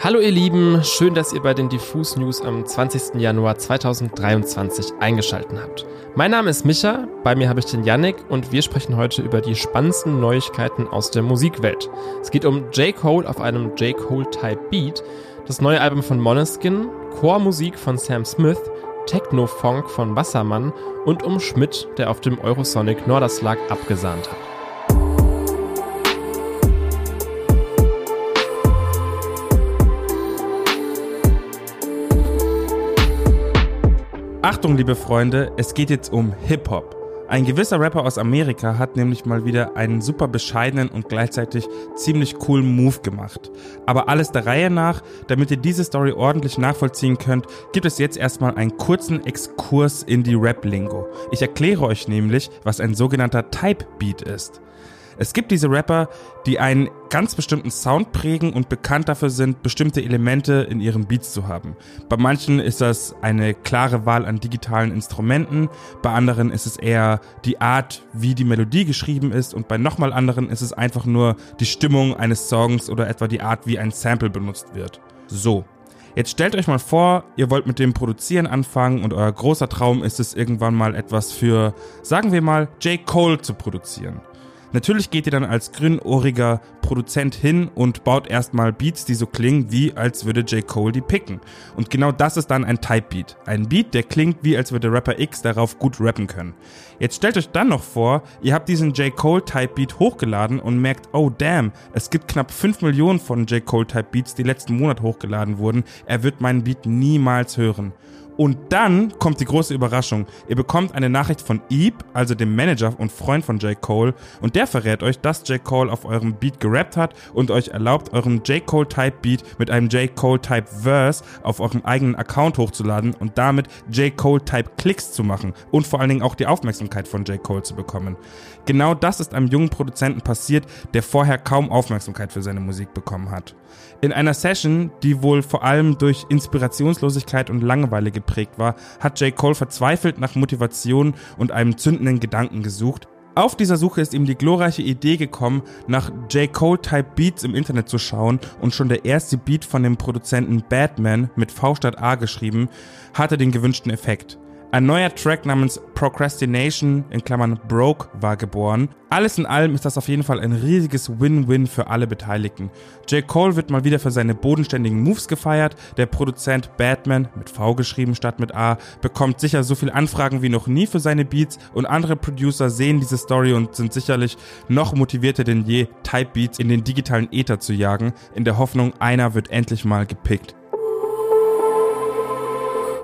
Hallo ihr Lieben, schön, dass ihr bei den Diffus News am 20. Januar 2023 eingeschaltet habt. Mein Name ist Micha, bei mir habe ich den Yannick und wir sprechen heute über die spannendsten Neuigkeiten aus der Musikwelt. Es geht um J. Cole auf einem J. Cole-Type Beat, das neue Album von Moneskin, Chormusik von Sam Smith, Techno-Funk von Wassermann und um Schmidt, der auf dem Eurosonic Norderslag abgesahnt hat. Achtung, liebe Freunde, es geht jetzt um Hip-Hop. Ein gewisser Rapper aus Amerika hat nämlich mal wieder einen super bescheidenen und gleichzeitig ziemlich coolen Move gemacht. Aber alles der Reihe nach, damit ihr diese Story ordentlich nachvollziehen könnt, gibt es jetzt erstmal einen kurzen Exkurs in die Rap-Lingo. Ich erkläre euch nämlich, was ein sogenannter Type Beat ist. Es gibt diese Rapper, die einen ganz bestimmten Sound prägen und bekannt dafür sind, bestimmte Elemente in ihren Beats zu haben. Bei manchen ist das eine klare Wahl an digitalen Instrumenten, bei anderen ist es eher die Art, wie die Melodie geschrieben ist und bei nochmal anderen ist es einfach nur die Stimmung eines Songs oder etwa die Art, wie ein Sample benutzt wird. So. Jetzt stellt euch mal vor, ihr wollt mit dem Produzieren anfangen und euer großer Traum ist es irgendwann mal etwas für, sagen wir mal, J. Cole zu produzieren. Natürlich geht ihr dann als grünohriger Produzent hin und baut erstmal Beats, die so klingen, wie als würde J. Cole die picken. Und genau das ist dann ein Type Beat. Ein Beat, der klingt, wie als würde Rapper X darauf gut rappen können. Jetzt stellt euch dann noch vor, ihr habt diesen J. Cole Type Beat hochgeladen und merkt, oh damn, es gibt knapp 5 Millionen von J. Cole Type Beats, die letzten Monat hochgeladen wurden. Er wird meinen Beat niemals hören. Und dann kommt die große Überraschung. Ihr bekommt eine Nachricht von Eve, also dem Manager und Freund von J. Cole, und der verrät euch, dass J. Cole auf eurem Beat gerappt hat und euch erlaubt, euren J. Cole Type Beat mit einem J. Cole Type Verse auf eurem eigenen Account hochzuladen und damit J. Cole Type Klicks zu machen und vor allen Dingen auch die Aufmerksamkeit von J. Cole zu bekommen. Genau das ist einem jungen Produzenten passiert, der vorher kaum Aufmerksamkeit für seine Musik bekommen hat. In einer Session, die wohl vor allem durch Inspirationslosigkeit und Langeweile geprägt war, hat J. Cole verzweifelt nach Motivation und einem zündenden Gedanken gesucht. Auf dieser Suche ist ihm die glorreiche Idee gekommen, nach J. Cole-Type Beats im Internet zu schauen und schon der erste Beat von dem Produzenten Batman mit V statt A geschrieben, hatte den gewünschten Effekt. Ein neuer Track namens Procrastination in Klammern Broke war geboren. Alles in allem ist das auf jeden Fall ein riesiges Win-Win für alle Beteiligten. J. Cole wird mal wieder für seine bodenständigen Moves gefeiert. Der Produzent Batman, mit V geschrieben statt mit A, bekommt sicher so viele Anfragen wie noch nie für seine Beats und andere Producer sehen diese Story und sind sicherlich noch motivierter denn je, Type Beats in den digitalen Ether zu jagen, in der Hoffnung, einer wird endlich mal gepickt.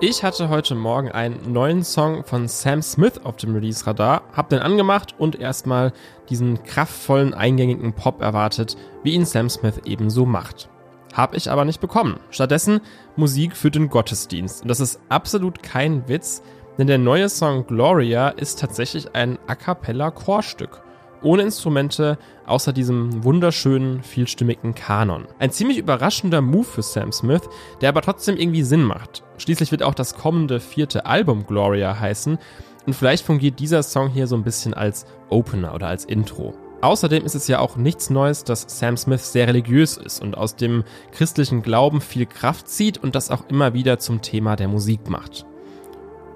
Ich hatte heute Morgen einen neuen Song von Sam Smith auf dem Release-Radar, hab den angemacht und erstmal diesen kraftvollen, eingängigen Pop erwartet, wie ihn Sam Smith ebenso macht. Hab ich aber nicht bekommen. Stattdessen Musik für den Gottesdienst. Und das ist absolut kein Witz, denn der neue Song Gloria ist tatsächlich ein A cappella Chorstück ohne Instrumente, außer diesem wunderschönen, vielstimmigen Kanon. Ein ziemlich überraschender Move für Sam Smith, der aber trotzdem irgendwie Sinn macht. Schließlich wird auch das kommende vierte Album Gloria heißen und vielleicht fungiert dieser Song hier so ein bisschen als Opener oder als Intro. Außerdem ist es ja auch nichts Neues, dass Sam Smith sehr religiös ist und aus dem christlichen Glauben viel Kraft zieht und das auch immer wieder zum Thema der Musik macht.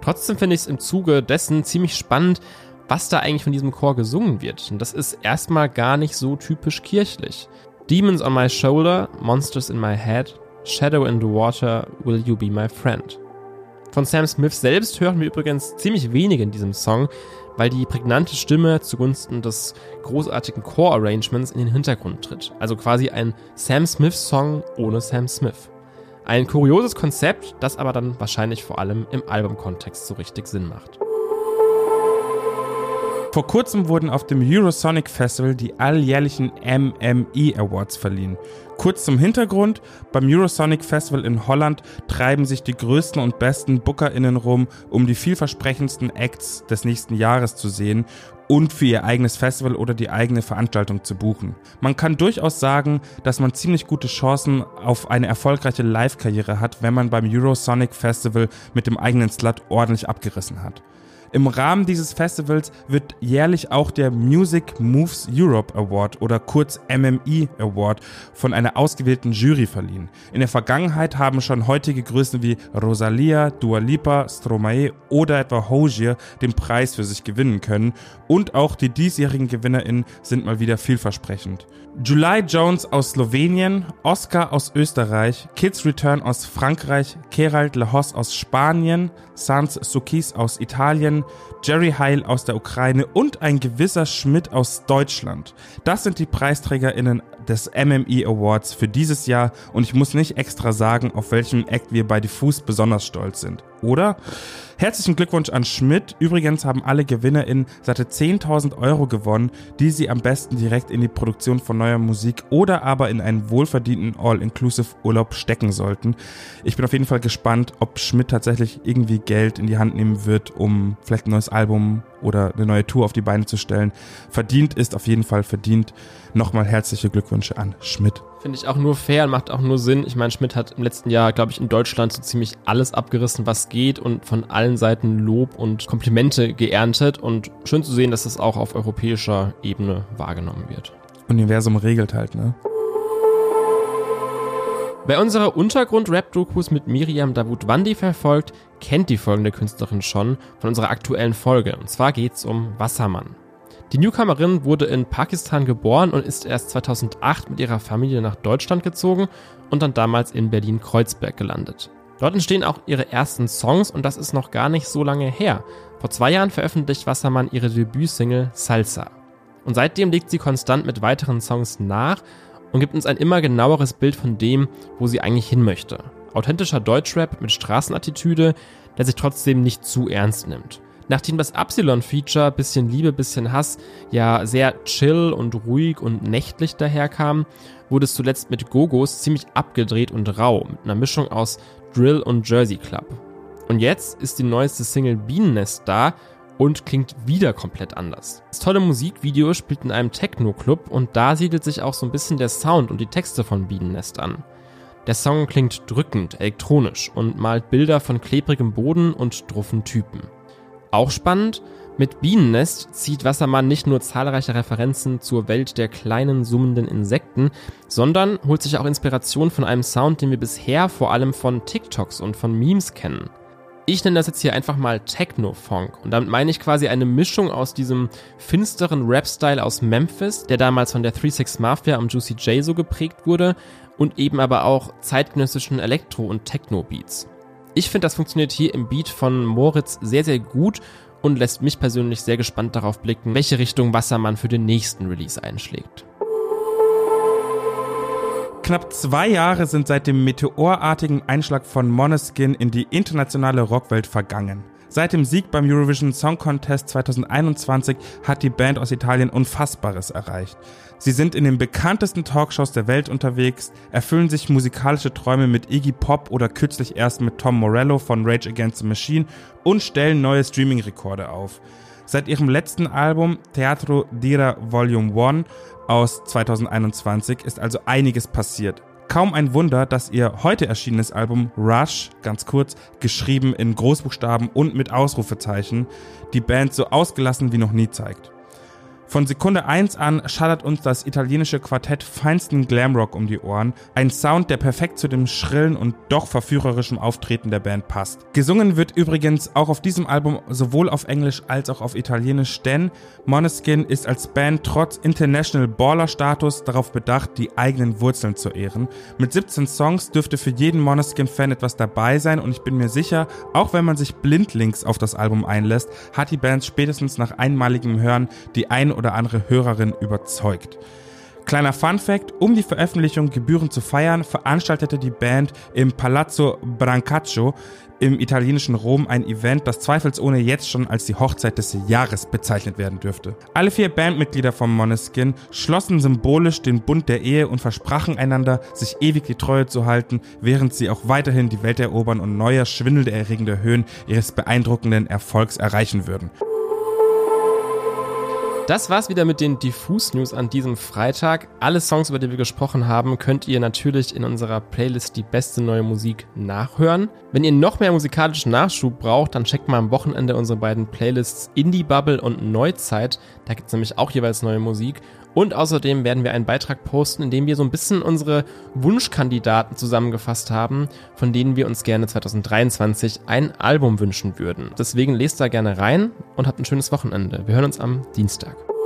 Trotzdem finde ich es im Zuge dessen ziemlich spannend, was da eigentlich von diesem Chor gesungen wird. Und das ist erstmal gar nicht so typisch kirchlich. Demons on my shoulder, monsters in my head, shadow in the water, will you be my friend. Von Sam Smith selbst hören wir übrigens ziemlich wenig in diesem Song, weil die prägnante Stimme zugunsten des großartigen Chor-Arrangements in den Hintergrund tritt. Also quasi ein Sam Smith-Song ohne Sam Smith. Ein kurioses Konzept, das aber dann wahrscheinlich vor allem im Albumkontext so richtig Sinn macht. Vor kurzem wurden auf dem Eurosonic Festival die alljährlichen MME Awards verliehen. Kurz zum Hintergrund, beim Eurosonic Festival in Holland treiben sich die größten und besten BookerInnen rum, um die vielversprechendsten Acts des nächsten Jahres zu sehen und für ihr eigenes Festival oder die eigene Veranstaltung zu buchen. Man kann durchaus sagen, dass man ziemlich gute Chancen auf eine erfolgreiche Live-Karriere hat, wenn man beim Eurosonic Festival mit dem eigenen Slot ordentlich abgerissen hat. Im Rahmen dieses Festivals wird jährlich auch der Music Moves Europe Award oder kurz MME Award von einer ausgewählten Jury verliehen. In der Vergangenheit haben schon heutige Größen wie Rosalia, Dua Lipa, Stromae oder etwa Hozier den Preis für sich gewinnen können und auch die diesjährigen GewinnerInnen sind mal wieder vielversprechend. July Jones aus Slowenien, Oscar aus Österreich, Kids Return aus Frankreich, Gerald Lehos aus Spanien, Sans Sukis aus Italien, Jerry Heil aus der Ukraine und ein gewisser Schmidt aus Deutschland. Das sind die PreisträgerInnen des MME Awards für dieses Jahr und ich muss nicht extra sagen, auf welchem Act wir bei Diffus besonders stolz sind, oder? Herzlichen Glückwunsch an Schmidt. Übrigens haben alle GewinnerInnen satte 10.000 Euro gewonnen, die sie am besten direkt in die Produktion von neuer Musik oder aber in einen wohlverdienten All-Inclusive Urlaub stecken sollten. Ich bin auf jeden Fall gespannt, ob Schmidt tatsächlich irgendwie Geld in die Hand nehmen wird, um vielleicht ein neues Album oder eine neue Tour auf die Beine zu stellen. Verdient ist auf jeden Fall verdient. Nochmal herzliche Glückwünsche an Schmidt. Finde ich auch nur fair und macht auch nur Sinn. Ich meine, Schmidt hat im letzten Jahr, glaube ich, in Deutschland so ziemlich alles abgerissen, was geht und von allen Seiten Lob und Komplimente geerntet. Und schön zu sehen, dass das auch auf europäischer Ebene wahrgenommen wird. Universum regelt halt, ne? Wer unsere Untergrund-Rap-Dokus mit Miriam Davut-Wandi verfolgt, kennt die folgende Künstlerin schon von unserer aktuellen Folge. Und zwar geht's um Wassermann. Die Newcomerin wurde in Pakistan geboren und ist erst 2008 mit ihrer Familie nach Deutschland gezogen und dann damals in Berlin-Kreuzberg gelandet. Dort entstehen auch ihre ersten Songs und das ist noch gar nicht so lange her. Vor zwei Jahren veröffentlicht Wassermann ihre Debütsingle Salsa. Und seitdem legt sie konstant mit weiteren Songs nach und gibt uns ein immer genaueres Bild von dem, wo sie eigentlich hin möchte. Authentischer Deutschrap mit Straßenattitüde, der sich trotzdem nicht zu ernst nimmt. Nachdem das Epsilon-Feature bisschen Liebe, bisschen Hass ja sehr chill und ruhig und nächtlich daherkam, wurde es zuletzt mit Gogos ziemlich abgedreht und rau, mit einer Mischung aus Drill und Jersey Club. Und jetzt ist die neueste Single Bienennest da und klingt wieder komplett anders. Das tolle Musikvideo spielt in einem Techno-Club und da siedelt sich auch so ein bisschen der Sound und die Texte von Bienennest an. Der Song klingt drückend, elektronisch und malt Bilder von klebrigem Boden und druffen Typen. Auch spannend, mit Bienennest zieht Wassermann nicht nur zahlreiche Referenzen zur Welt der kleinen summenden Insekten, sondern holt sich auch Inspiration von einem Sound, den wir bisher vor allem von TikToks und von Memes kennen. Ich nenne das jetzt hier einfach mal Techno-Funk und damit meine ich quasi eine Mischung aus diesem finsteren Rap-Style aus Memphis, der damals von der 36 Mafia am Juicy J so geprägt wurde und eben aber auch zeitgenössischen Elektro- und Techno-Beats. Ich finde, das funktioniert hier im Beat von Moritz sehr, sehr gut und lässt mich persönlich sehr gespannt darauf blicken, welche Richtung Wassermann für den nächsten Release einschlägt. Knapp zwei Jahre sind seit dem meteorartigen Einschlag von Moneskin in die internationale Rockwelt vergangen. Seit dem Sieg beim Eurovision Song Contest 2021 hat die Band aus Italien Unfassbares erreicht. Sie sind in den bekanntesten Talkshows der Welt unterwegs, erfüllen sich musikalische Träume mit Iggy Pop oder kürzlich erst mit Tom Morello von Rage Against the Machine und stellen neue Streaming-Rekorde auf. Seit ihrem letzten Album Teatro Dira Volume 1 aus 2021 ist also einiges passiert. Kaum ein Wunder, dass ihr heute erschienenes Album Rush, ganz kurz, geschrieben in Großbuchstaben und mit Ausrufezeichen, die Band so ausgelassen wie noch nie zeigt. Von Sekunde 1 an schallert uns das italienische Quartett feinsten Glamrock um die Ohren, ein Sound, der perfekt zu dem schrillen und doch verführerischen Auftreten der Band passt. Gesungen wird übrigens auch auf diesem Album sowohl auf Englisch als auch auf Italienisch, denn Moneskin ist als Band trotz International Baller Status darauf bedacht, die eigenen Wurzeln zu ehren. Mit 17 Songs dürfte für jeden Moneskin-Fan etwas dabei sein und ich bin mir sicher, auch wenn man sich blindlings auf das Album einlässt, hat die Band spätestens nach einmaligem Hören die ein oder andere Hörerin überzeugt. Kleiner Fun Fact, um die Veröffentlichung gebührend zu feiern, veranstaltete die Band im Palazzo Brancaccio im italienischen Rom ein Event, das zweifelsohne jetzt schon als die Hochzeit des Jahres bezeichnet werden dürfte. Alle vier Bandmitglieder von Moneskin schlossen symbolisch den Bund der Ehe und versprachen einander, sich ewig die Treue zu halten, während sie auch weiterhin die Welt erobern und neue, schwindelerregende Höhen ihres beeindruckenden Erfolgs erreichen würden. Das war's wieder mit den Diffus News an diesem Freitag. Alle Songs, über die wir gesprochen haben, könnt ihr natürlich in unserer Playlist Die beste neue Musik nachhören. Wenn ihr noch mehr musikalischen Nachschub braucht, dann checkt mal am Wochenende unsere beiden Playlists Indie Bubble und Neuzeit. Da gibt's nämlich auch jeweils neue Musik. Und außerdem werden wir einen Beitrag posten, in dem wir so ein bisschen unsere Wunschkandidaten zusammengefasst haben, von denen wir uns gerne 2023 ein Album wünschen würden. Deswegen lest da gerne rein und habt ein schönes Wochenende. Wir hören uns am Dienstag.